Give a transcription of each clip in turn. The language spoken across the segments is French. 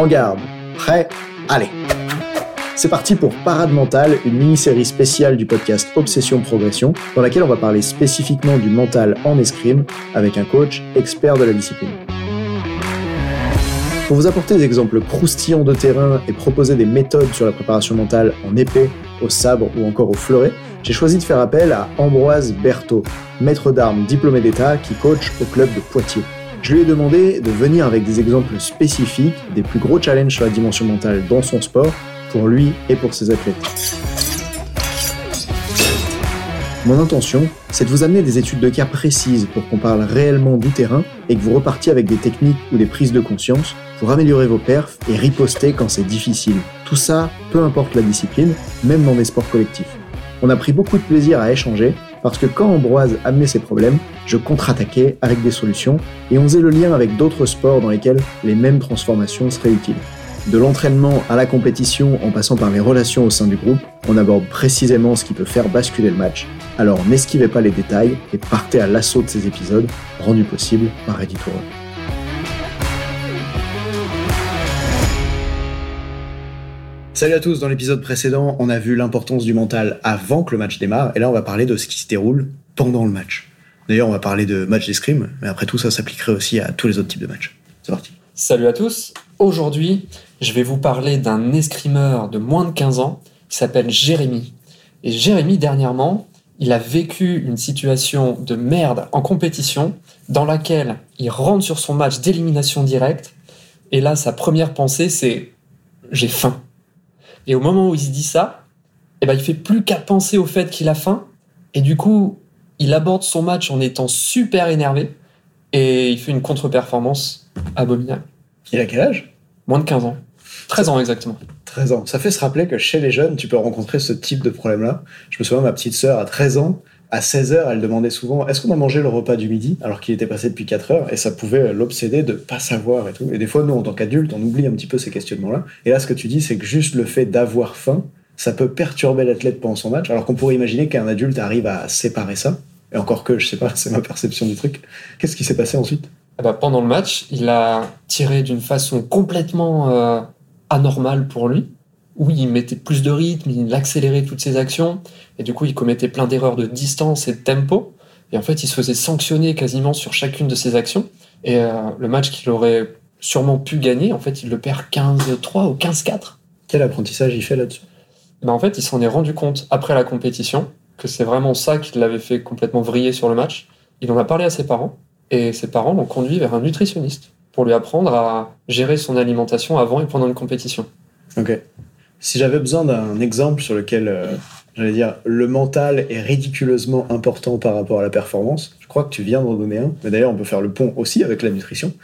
En garde. Prêt? Allez c'est parti pour Parade Mentale, une mini-série spéciale du podcast Obsession Progression, dans laquelle on va parler spécifiquement du mental en escrime avec un coach expert de la discipline. Pour vous apporter des exemples croustillants de terrain et proposer des méthodes sur la préparation mentale en épée, au sabre ou encore au fleuret, j'ai choisi de faire appel à Ambroise Berthaud, maître d'armes diplômé d'État qui coach au club de Poitiers. Je lui ai demandé de venir avec des exemples spécifiques des plus gros challenges sur la dimension mentale dans son sport pour lui et pour ses athlètes. Mon intention, c'est de vous amener des études de cas précises pour qu'on parle réellement du terrain et que vous repartiez avec des techniques ou des prises de conscience pour améliorer vos perfs et riposter quand c'est difficile. Tout ça, peu importe la discipline, même dans des sports collectifs. On a pris beaucoup de plaisir à échanger parce que quand Ambroise amenait ses problèmes, je contre-attaquais avec des solutions et on faisait le lien avec d'autres sports dans lesquels les mêmes transformations seraient utiles. De l'entraînement à la compétition en passant par les relations au sein du groupe, on aborde précisément ce qui peut faire basculer le match. Alors n'esquivez pas les détails et partez à l'assaut de ces épisodes, rendus possibles par Editor. Salut à tous, dans l'épisode précédent, on a vu l'importance du mental avant que le match démarre, et là on va parler de ce qui se déroule pendant le match. D'ailleurs, on va parler de match d'escrime, mais après tout ça s'appliquerait aussi à tous les autres types de matchs. C'est parti. Salut à tous, aujourd'hui je vais vous parler d'un escrimeur de moins de 15 ans qui s'appelle Jérémy. Et Jérémy, dernièrement, il a vécu une situation de merde en compétition dans laquelle il rentre sur son match d'élimination directe, et là sa première pensée c'est j'ai faim. Et au moment où il se dit ça, eh ben, il fait plus qu'à penser au fait qu'il a faim. Et du coup, il aborde son match en étant super énervé. Et il fait une contre-performance abominable. Il a quel âge? Moins de 15 ans. 13 ans exactement. 13 ans. Ça fait se rappeler que chez les jeunes, tu peux rencontrer ce type de problème-là. Je me souviens, ma petite sœur, à 13 ans, à 16 heures, elle demandait souvent est-ce qu'on a mangé le repas du midi alors qu'il était passé depuis 4 heures et ça pouvait l'obséder de pas savoir et tout. Et des fois, nous, en tant qu'adultes, on oublie un petit peu ces questionnements-là. Et là, ce que tu dis, c'est que juste le fait d'avoir faim, ça peut perturber l'athlète pendant son match, alors qu'on pourrait imaginer qu'un adulte arrive à séparer ça. Et encore que, je sais pas, c'est ma perception du truc. Qu'est-ce qui s'est passé ensuite? Eh ben, Pendant le match, il a tiré d'une façon complètement euh, anormale pour lui où il mettait plus de rythme, il accélérait toutes ses actions, et du coup il commettait plein d'erreurs de distance et de tempo, et en fait il se faisait sanctionner quasiment sur chacune de ses actions, et euh, le match qu'il aurait sûrement pu gagner, en fait il le perd 15-3 ou 15-4. Quel apprentissage il fait là-dessus? Ben, En fait il s'en est rendu compte après la compétition, que c'est vraiment ça qui l'avait fait complètement vriller sur le match. Il en a parlé à ses parents, et ses parents l'ont conduit vers un nutritionniste pour lui apprendre à gérer son alimentation avant et pendant une compétition. Ok. Si j'avais besoin d'un exemple sur lequel, euh, j'allais dire, le mental est ridiculeusement important par rapport à la performance, je crois que tu viens d'en donner un. Mais d'ailleurs, on peut faire le pont aussi avec la nutrition,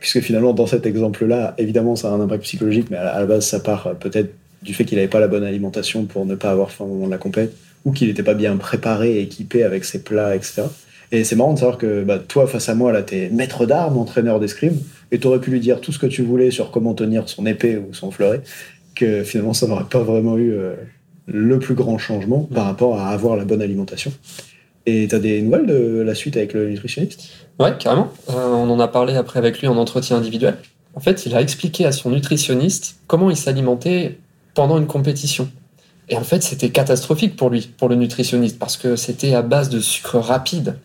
puisque finalement, dans cet exemple-là, évidemment, ça a un impact psychologique, mais à la base, ça part euh, peut-être du fait qu'il n'avait pas la bonne alimentation pour ne pas avoir faim au moment de la compète, ou qu'il n'était pas bien préparé et équipé avec ses plats, etc. Et c'est marrant de savoir que bah, toi, face à moi, là, t'es maître d'armes, entraîneur d'escrime, et t'aurais pu lui dire tout ce que tu voulais sur comment tenir son épée ou son fleuret que finalement ça n'aurait pas vraiment eu euh, le plus grand changement par rapport à avoir la bonne alimentation. Et tu as des nouvelles de la suite avec le nutritionniste? Ouais, carrément. Euh, on en a parlé après avec lui en entretien individuel. En fait, il a expliqué à son nutritionniste comment il s'alimentait pendant une compétition. Et en fait, c'était catastrophique pour lui, pour le nutritionniste, parce que c'était à base de sucre rapide,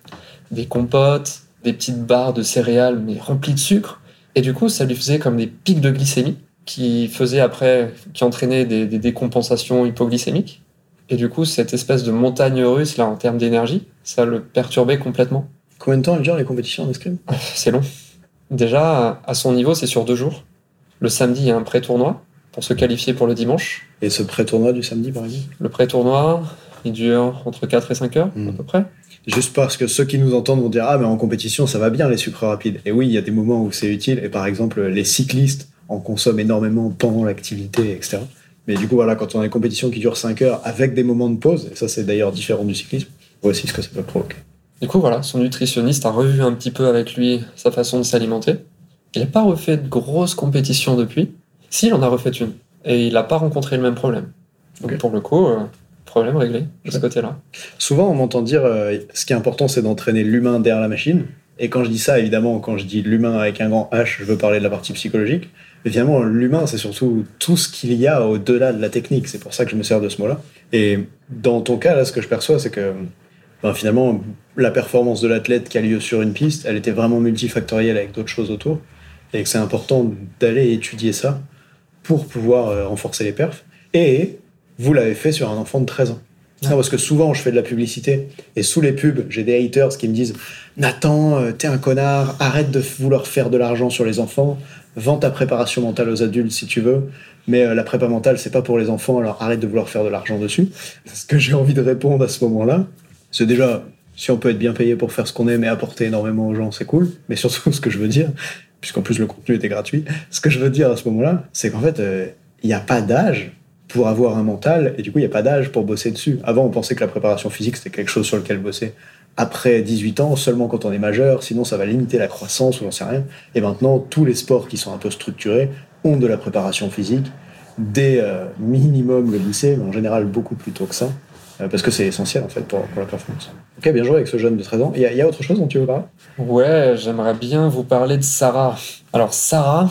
des compotes, des petites barres de céréales, mais remplies de sucre. Et du coup, ça lui faisait comme des pics de glycémie qui faisait après, qui entraînait des, décompensations hypoglycémiques. Et du coup, cette espèce de montagne russe, là, en termes d'énergie, ça le perturbait complètement. Combien de temps durent les compétitions en escrime? C'est long. Déjà, à son niveau, c'est sur deux jours. Le samedi, il y a un pré-tournoi pour se qualifier pour le dimanche. Et ce pré-tournoi du samedi, par exemple? Le pré-tournoi, il dure entre 4 et 5 heures, à hmm. peu près. Juste parce que ceux qui nous entendent vont dire Ah, mais en compétition, ça va bien les sucres rapides. Et oui, il y a des moments où c'est utile. Et par exemple, les cyclistes on consomme énormément pendant l'activité, etc. Mais du coup, voilà, quand on a une compétition qui dure 5 heures avec des moments de pause, et ça c'est d'ailleurs différent du cyclisme, voici ce que ça peut provoquer. Du coup, voilà, son nutritionniste a revu un petit peu avec lui sa façon de s'alimenter. Il n'a pas refait de grosses compétitions depuis. Si, il en a refait une. Et il n'a pas rencontré le même problème. Donc pour le coup, euh, problème réglé de ce côté-là. Souvent, on m'entend dire euh, ce qui est important, c'est d'entraîner l'humain derrière la machine. Et quand je dis ça, évidemment, quand je dis l'humain avec un grand H, je veux parler de la partie psychologique. Mais l'humain, c'est surtout tout ce qu'il y a au-delà de la technique. C'est pour ça que je me sers de ce mot-là. Et dans ton cas, là, ce que je perçois, c'est que ben, finalement, la performance de l'athlète qui a lieu sur une piste, elle était vraiment multifactorielle avec d'autres choses autour. Et que c'est important d'aller étudier ça pour pouvoir euh, renforcer les perfs. Et vous l'avez fait sur un enfant de 13 ans. Non, parce que souvent, je fais de la publicité et sous les pubs, j'ai des haters qui me disent Nathan, euh, t'es un connard, arrête de vouloir faire de l'argent sur les enfants, vends ta préparation mentale aux adultes si tu veux, mais euh, la prépa mentale, c'est pas pour les enfants, alors arrête de vouloir faire de l'argent dessus. Ce que j'ai envie de répondre à ce moment-là, c'est déjà, si on peut être bien payé pour faire ce qu'on aime et apporter énormément aux gens, c'est cool, mais surtout, ce que je veux dire, puisqu'en plus le contenu était gratuit, ce que je veux dire à ce moment-là, c'est qu'en fait, euh, il n'y a pas d'âge pour avoir un mental, et du coup, il n'y a pas d'âge pour bosser dessus. Avant, on pensait que la préparation physique, c'était quelque chose sur lequel bosser après 18 ans, seulement quand on est majeur, sinon ça va limiter la croissance ou j'en sais rien. Et maintenant, tous les sports qui sont un peu structurés ont de la préparation physique, dès euh, minimum le lycée, mais en général beaucoup plus tôt que ça, euh, parce que c'est essentiel en fait pour, la performance. Ok, bien joué avec ce jeune de 13 ans. Il y, a autre chose dont tu veux parler? Ouais, j'aimerais bien vous parler de Sarah. Alors Sarah,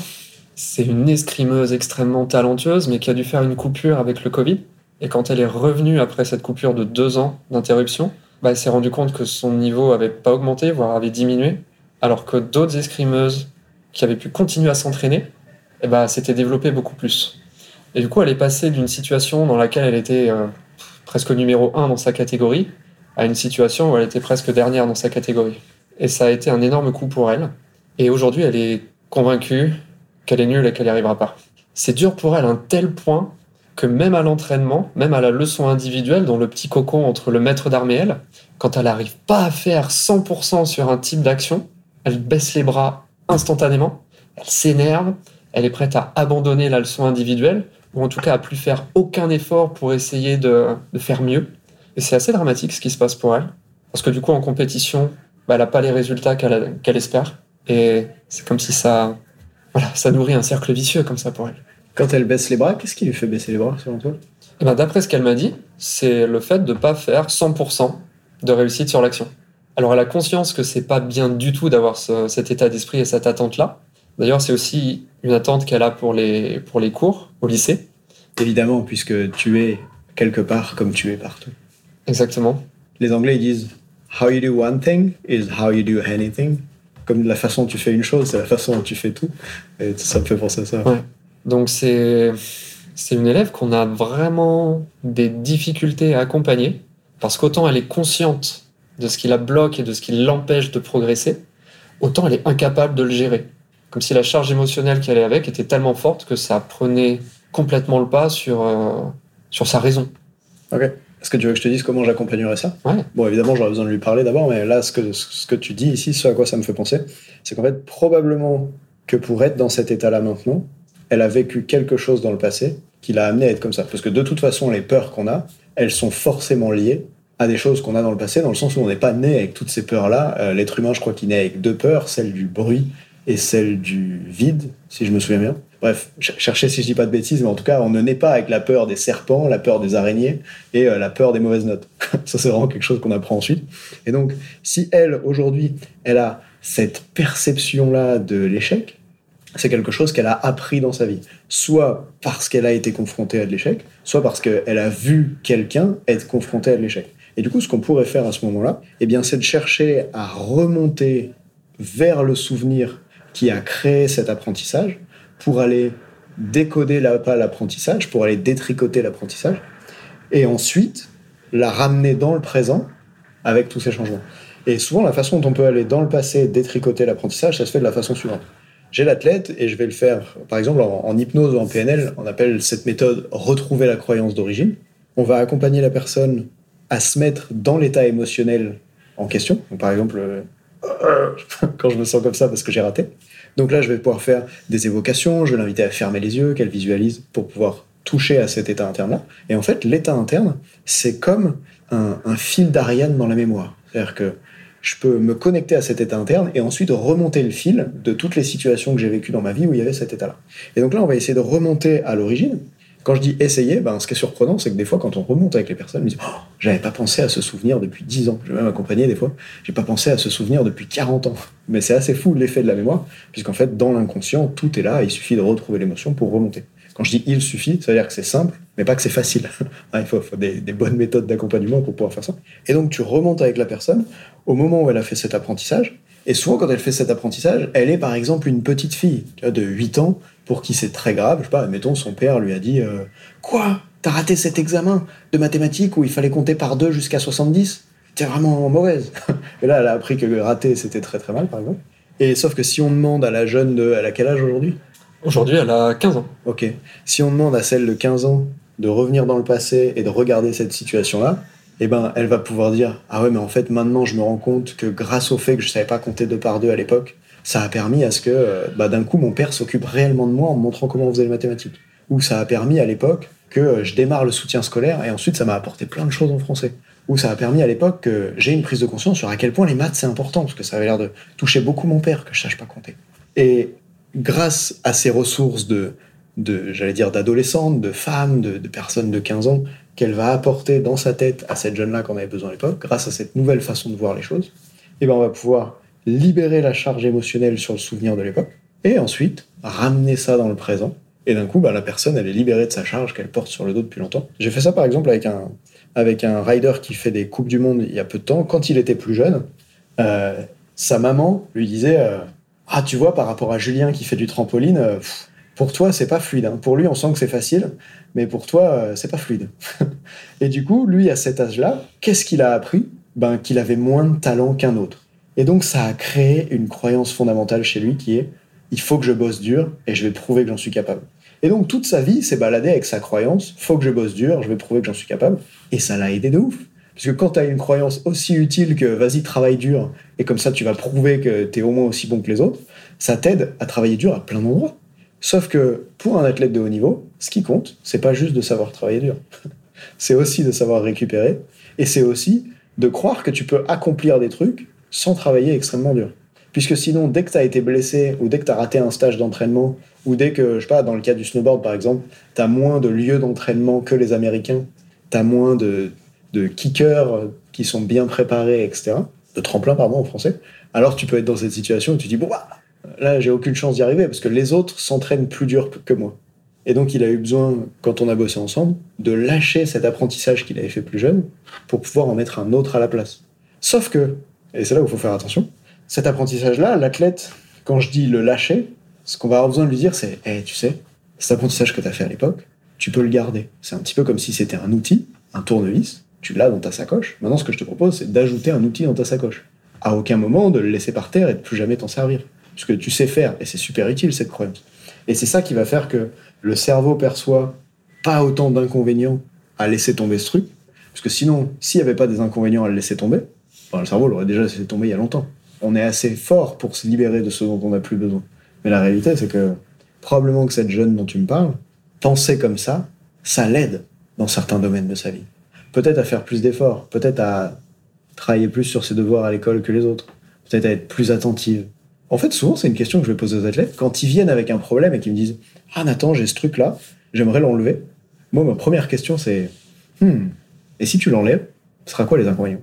c'est une escrimeuse extrêmement talentueuse, mais qui a dû faire une coupure avec le Covid. Et quand elle est revenue après cette coupure de deux ans d'interruption, bah, elle s'est rendue compte que son niveau avait pas augmenté, voire avait diminué, alors que d'autres escrimeuses qui avaient pu continuer à s'entraîner, eh bah, s'étaient développées beaucoup plus. Et du coup, elle est passée d'une situation dans laquelle elle était euh, presque numéro un dans sa catégorie à une situation où elle était presque dernière dans sa catégorie. Et ça a été un énorme coup pour elle. Et aujourd'hui, elle est convaincue qu'elle est nulle et qu'elle n'y arrivera pas. C'est dur pour elle à un tel point que même à l'entraînement, même à la leçon individuelle, dans le petit cocon entre le maître d'armes et elle, quand elle n'arrive pas à faire 100% sur un type d'action, elle baisse les bras instantanément, elle s'énerve, elle est prête à abandonner la leçon individuelle, ou en tout cas à plus faire aucun effort pour essayer de, faire mieux. Et c'est assez dramatique ce qui se passe pour elle, parce que du coup en compétition, bah, elle n'a pas les résultats qu'elle espère, et c'est comme si ça, voilà, ça nourrit un cercle vicieux comme ça pour elle. Quand elle baisse les bras, qu'est-ce qui lui fait baisser les bras selon toi? Eh ben, D'après ce qu'elle m'a dit, c'est le fait de ne pas faire 100% de réussite sur l'action. Alors elle a conscience que c'est pas bien du tout d'avoir cet état d'esprit et cette attente-là. D'ailleurs, c'est aussi une attente qu'elle a pour les, pour les cours au lycée. Évidemment, puisque tu es quelque part comme tu es partout. Exactement. Les Anglais disent How you do one thing is how you do anything comme la façon dont tu fais une chose, c'est la façon dont tu fais tout. Et ça me fait penser à ça. Donc c'est c'est une élève qu'on a vraiment des difficultés à accompagner parce qu'autant elle est consciente de ce qui la bloque et de ce qui l'empêche de progresser, autant elle est incapable de le gérer. Comme si la charge émotionnelle qui allait avec était tellement forte que ça prenait complètement le pas sur, euh, sur sa raison. Est-ce que tu veux que je te dise comment j'accompagnerais ça Bon, évidemment, j'aurais besoin de lui parler d'abord, mais là, ce que, ce que tu dis ici, ce à quoi ça me fait penser, c'est qu'en fait, probablement que pour être dans cet état-là maintenant, elle a vécu quelque chose dans le passé qui l'a amené à être comme ça. Parce que de toute façon, les peurs qu'on a, elles sont forcément liées à des choses qu'on a dans le passé, dans le sens où on n'est pas né avec toutes ces peurs-là. Euh, l'être humain, je crois qu'il naît avec deux peurs, celle du bruit et celle du vide, si je me souviens bien. Bref, cherchez si je dis pas de bêtises, mais en tout cas, on ne naît pas avec la peur des serpents, la peur des araignées et euh, la peur des mauvaises notes. Ça, c'est vraiment quelque chose qu'on apprend ensuite. Et donc, si elle, aujourd'hui, elle a cette perception-là de l'échec, c'est quelque chose qu'elle a appris dans sa vie. Soit parce qu'elle a été confrontée à de l'échec, soit parce qu'elle a vu quelqu'un être confronté à de l'échec. Et du coup, ce qu'on pourrait faire à ce moment-là, eh bien, c'est de chercher à remonter vers le souvenir qui a créé cet apprentissage pour aller décoder la, pas l'apprentissage, pour aller détricoter l'apprentissage, et ensuite la ramener dans le présent avec tous ces changements. Et souvent, la façon dont on peut aller dans le passé détricoter l'apprentissage, ça se fait de la façon suivante. J'ai l'athlète et je vais le faire, par exemple, en, hypnose ou en PNL, on appelle cette méthode retrouver la croyance d'origine. On va accompagner la personne à se mettre dans l'état émotionnel en question. par exemple, euh, quand je me sens comme ça parce que j'ai raté. Donc là, je vais pouvoir faire des évocations, je vais l'inviter à fermer les yeux, qu'elle visualise pour pouvoir toucher à cet état interne-là. Et en fait, l'état interne, c'est comme un, fil d'Ariane dans la mémoire. C'est-à-dire que je peux me connecter à cet état interne et ensuite remonter le fil de toutes les situations que j'ai vécues dans ma vie où il y avait cet état-là. Et donc là, on va essayer de remonter à l'origine. Quand je dis essayer, ben, ce qui est surprenant, c'est que des fois, quand on remonte avec les personnes, ils disent oh, J'avais pas pensé à ce souvenir depuis 10 ans. Je vais même accompagner des fois. J'ai pas pensé à ce souvenir depuis 40 ans. Mais c'est assez fou l'effet de la mémoire, puisqu'en fait, dans l'inconscient, tout est là. Il suffit de retrouver l'émotion pour remonter. Quand je dis il suffit, ça veut dire que c'est simple, mais pas que c'est facile. il faut, des, bonnes méthodes d'accompagnement pour pouvoir faire ça. Et donc, tu remontes avec la personne au moment où elle a fait cet apprentissage. Et souvent, quand elle fait cet apprentissage, elle est par exemple une petite fille de 8 ans pour qui c'est très grave. Je sais pas, admettons, son père lui a dit euh, Quoi? T'as raté cet examen de mathématiques où il fallait compter par deux jusqu'à 70 T'es vraiment mauvaise. Et là, elle a appris que rater, c'était très très mal, par exemple. Et sauf que si on demande à la jeune de. Elle a quel âge aujourd'hui? Aujourd'hui, elle a 15 ans. Ok. Si on demande à celle de 15 ans de revenir dans le passé et de regarder cette situation-là, eh ben, elle va pouvoir dire Ah ouais, mais en fait, maintenant, je me rends compte que grâce au fait que je savais pas compter deux par deux à l'époque, ça a permis à ce que euh, bah, d'un coup mon père s'occupe réellement de moi en me montrant comment on faisait les mathématiques. Ou ça a permis à l'époque que euh, je démarre le soutien scolaire et ensuite ça m'a apporté plein de choses en français. Ou ça a permis à l'époque que j'ai une prise de conscience sur à quel point les maths c'est important parce que ça avait l'air de toucher beaucoup mon père que je sache pas compter. Et grâce à ces ressources de, de j'allais dire d'adolescentes, de femmes, de, de personnes de 15 ans qu'elle va apporter dans sa tête à cette jeune-là qu'on avait besoin à l'époque, grâce à cette nouvelle façon de voir les choses, et eh ben on va pouvoir libérer la charge émotionnelle sur le souvenir de l'époque, et ensuite ramener ça dans le présent. Et d'un coup, bah, la personne, elle est libérée de sa charge qu'elle porte sur le dos depuis longtemps. J'ai fait ça par exemple avec un, avec un rider qui fait des Coupes du Monde il y a peu de temps. Quand il était plus jeune, euh, sa maman lui disait euh, Ah, tu vois, par rapport à Julien qui fait du trampoline, euh, pour toi, c'est pas fluide. Hein. Pour lui, on sent que c'est facile, mais pour toi, c'est pas fluide. et du coup, lui, à cet âge-là, qu'est-ce qu'il a appris? Ben, Qu'il avait moins de talent qu'un autre. Et donc ça a créé une croyance fondamentale chez lui qui est il faut que je bosse dur et je vais prouver que j'en suis capable. Et donc toute sa vie s'est baladé avec sa croyance faut que je bosse dur, je vais prouver que j'en suis capable. Et ça l'a aidé de ouf. Parce que quand tu as une croyance aussi utile que vas-y, travaille dur, et comme ça tu vas prouver que tu es au moins aussi bon que les autres, ça t'aide à travailler dur à plein d'endroits. Sauf que pour un athlète de haut niveau, ce qui compte, c'est pas juste de savoir travailler dur. c'est aussi de savoir récupérer, et c'est aussi de croire que tu peux accomplir des trucs sans travailler extrêmement dur. Puisque sinon, dès que tu as été blessé ou dès que tu as raté un stage d'entraînement ou dès que, je sais pas, dans le cas du snowboard par exemple, tu as moins de lieux d'entraînement que les Américains, tu as moins de, de kickers qui sont bien préparés, etc., de tremplin, pardon, en français, alors tu peux être dans cette situation où tu dis, bon, bah, là, j'ai aucune chance d'y arriver parce que les autres s'entraînent plus dur que moi. Et donc, il a eu besoin, quand on a bossé ensemble, de lâcher cet apprentissage qu'il avait fait plus jeune pour pouvoir en mettre un autre à la place. Sauf que, et c'est là où il faut faire attention. Cet apprentissage-là, l'athlète, quand je dis le lâcher, ce qu'on va avoir besoin de lui dire, c'est hey, tu sais, cet apprentissage que tu as fait à l'époque, tu peux le garder. C'est un petit peu comme si c'était un outil, un tournevis, tu l'as dans ta sacoche. Maintenant, ce que je te propose, c'est d'ajouter un outil dans ta sacoche. À aucun moment de le laisser par terre et de plus jamais t'en servir. Parce que tu sais faire, et c'est super utile cette croyance. Et c'est ça qui va faire que le cerveau perçoit pas autant d'inconvénients à laisser tomber ce truc. Parce que sinon, s'il n'y avait pas des inconvénients à le laisser tomber, le cerveau l'aurait déjà laissé tomber il y a longtemps. On est assez fort pour se libérer de ce dont on n'a plus besoin. Mais la réalité, c'est que probablement que cette jeune dont tu me parles, penser comme ça, ça l'aide dans certains domaines de sa vie. Peut-être à faire plus d'efforts, peut-être à travailler plus sur ses devoirs à l'école que les autres, peut-être à être plus attentive. En fait, souvent, c'est une question que je vais poser aux athlètes. Quand ils viennent avec un problème et qu'ils me disent Ah, Nathan, j'ai ce truc-là, j'aimerais l'enlever. Moi, ma première question, c'est Hmm, et si tu l'enlèves, ce sera quoi les inconvénients?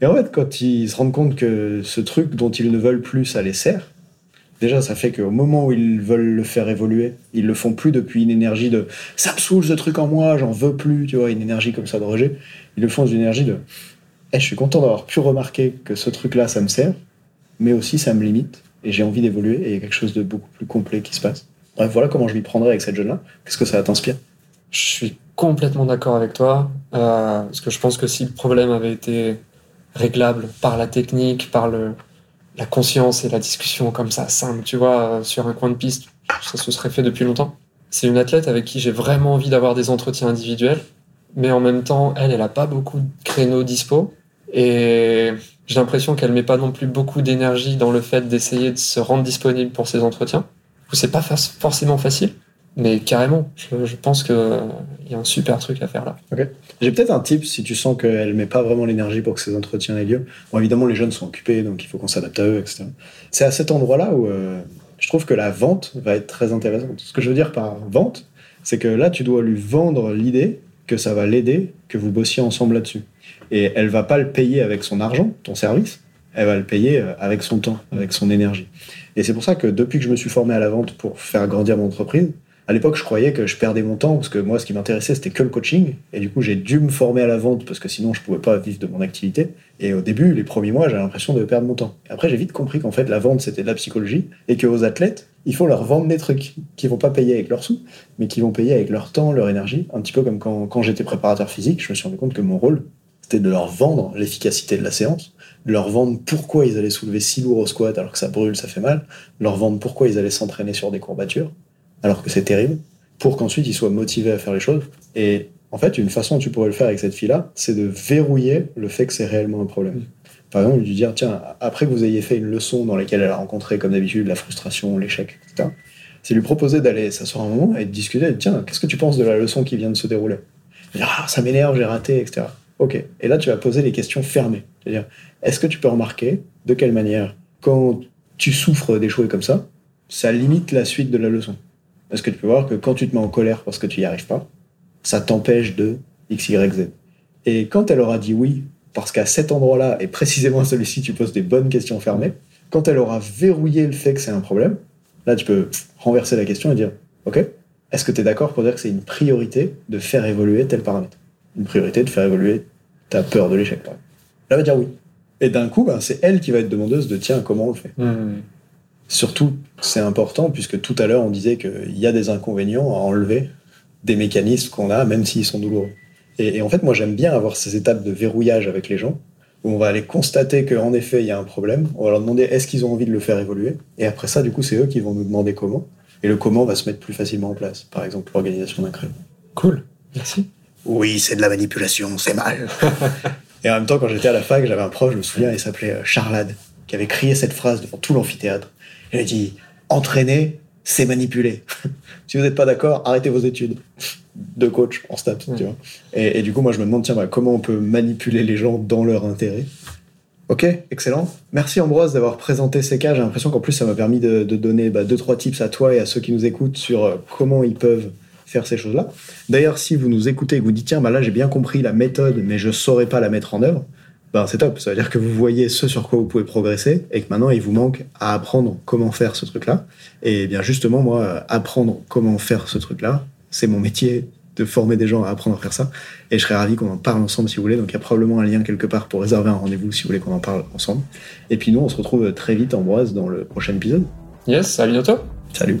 Et en fait, quand ils se rendent compte que ce truc dont ils ne veulent plus, ça les sert, déjà, ça fait qu'au moment où ils veulent le faire évoluer, ils le font plus depuis une énergie de ça me saoule ce truc en moi, j'en veux plus, tu vois, une énergie comme ça de rejet. Ils le font d'une énergie de eh, je suis content d'avoir pu remarquer que ce truc-là, ça me sert, mais aussi ça me limite et j'ai envie d'évoluer et il y a quelque chose de beaucoup plus complet qui se passe. Bref, voilà comment je m'y prendrais avec cette jeune-là. Qu'est-ce que ça t'inspire? Je suis complètement d'accord avec toi, euh, parce que je pense que si le problème avait été réglable par la technique, par le, la conscience et la discussion comme ça, simple, tu vois, sur un coin de piste, ça se serait fait depuis longtemps. C'est une athlète avec qui j'ai vraiment envie d'avoir des entretiens individuels, mais en même temps, elle, elle a pas beaucoup de créneaux dispo, et j'ai l'impression qu'elle met pas non plus beaucoup d'énergie dans le fait d'essayer de se rendre disponible pour ces entretiens, c'est pas forcément facile. Mais carrément, je, pense qu'il y a un super truc à faire là. J'ai peut-être un tip si tu sens qu'elle met pas vraiment l'énergie pour que ces entretiens aient lieu. Bon, évidemment, les jeunes sont occupés, donc il faut qu'on s'adapte à eux, etc. C'est à cet endroit-là où euh, je trouve que la vente va être très intéressante. Ce que je veux dire par vente, C'est que là, tu dois lui vendre l'idée que ça va l'aider, que vous bossiez ensemble là-dessus. Et elle va pas le payer avec son argent, ton service, elle va le payer euh, avec son temps, avec son énergie. Et c'est pour ça que depuis que je me suis formé à la vente pour faire grandir mon entreprise, à l'époque, je croyais que je perdais mon temps parce que moi, ce qui m'intéressait, c'était que le coaching. Et du coup, j'ai dû me former à la vente parce que sinon, je pouvais pas vivre de mon activité. Et au début, les premiers mois, j'avais l'impression de perdre mon temps. Et après, j'ai vite compris qu'en fait, la vente, c'était de la psychologie et qu'aux athlètes, il faut leur vendre des trucs qui vont pas payer avec leurs sous, mais qui vont payer avec leur temps, leur énergie. Un petit peu comme quand, quand j'étais préparateur physique, je me suis rendu compte que mon rôle, c'était de leur vendre l'efficacité de la séance, de leur vendre pourquoi ils allaient soulever si lourd au squat alors que ça brûle, ça fait mal, leur vendre pourquoi ils allaient s'entraîner sur des courbatures alors que c'est terrible pour qu'ensuite ils soient motivés à faire les choses. Et en fait, une façon dont tu pourrais le faire avec cette fille-là, c'est de verrouiller le fait que c'est réellement un problème. Par exemple, lui dire, tiens, après que vous ayez fait une leçon dans laquelle elle a rencontré, comme d'habitude, la frustration, l'échec, etc., c'est lui proposer d'aller s'asseoir un moment et de discuter, tiens, qu'est-ce que tu penses de la leçon qui vient de se dérouler? Ah, ça m'énerve, j'ai raté, etc. Ok. Et là, tu vas poser les questions fermées. C'est-à-dire, est-ce que tu peux remarquer de quelle manière, quand tu souffres d'échouer comme ça, ça limite la suite de la leçon? Est-ce que tu peux voir que quand tu te mets en colère parce que tu n'y arrives pas, ça t'empêche de X, Y, Z. Et quand elle aura dit oui, parce qu'à cet endroit-là, et précisément à celui-ci, tu poses des bonnes questions fermées, quand elle aura verrouillé le fait que c'est un problème, là, tu peux renverser la question et dire, OK, est-ce que tu es d'accord pour dire que c'est une priorité de faire évoluer tel paramètre? Une priorité de faire évoluer ta peur de l'échec, Là, elle va dire oui. Et d'un coup, ben, c'est elle qui va être demandeuse de tiens, comment on le fait? Hmm. Surtout, c'est important puisque tout à l'heure on disait qu'il y a des inconvénients à enlever des mécanismes qu'on a, même s'ils sont douloureux. Et, et en fait, moi j'aime bien avoir ces étapes de verrouillage avec les gens où on va aller constater qu'en effet il y a un problème. On va leur demander est-ce qu'ils ont envie de le faire évoluer? Et après ça, du coup, c'est eux qui vont nous demander comment. Et le comment va se mettre plus facilement en place. Par exemple, l'organisation d'un créneau. Cool. Merci. Oui, c'est de la manipulation, c'est mal. et en même temps, quand j'étais à la fac, j'avais un prof, je me souviens, il s'appelait euh, Charlade, qui avait crié cette phrase devant tout l'amphithéâtre. Il a dit Entraîner, c'est manipuler. si vous n'êtes pas d'accord, arrêtez vos études de coach en stats. Tu vois. Et, et, du coup, moi, je me demande tiens, bah, comment on peut manipuler les gens dans leur intérêt? Ok, excellent. Merci Ambroise d'avoir présenté ces cas. J'ai l'impression qu'en plus, ça m'a permis de, de donner bah, deux, trois tips à toi et à ceux qui nous écoutent sur euh, comment ils peuvent faire ces choses-là. D'ailleurs, si vous nous écoutez et que vous dites tiens, bah là, j'ai bien compris la méthode, mais je saurais pas la mettre en œuvre, ben c'est top. Ça veut dire que vous voyez ce sur quoi vous pouvez progresser et que maintenant il vous manque à apprendre comment faire ce truc-là. Et bien justement, moi, apprendre comment faire ce truc-là, c'est mon métier de former des gens à apprendre à faire ça. Et je serais ravi qu'on en parle ensemble si vous voulez. Donc il y a probablement un lien quelque part pour réserver un rendez-vous si vous voulez qu'on en parle ensemble. Et puis nous, on se retrouve très vite, Ambroise, dans le prochain épisode. Yes, à bientôt. Salut.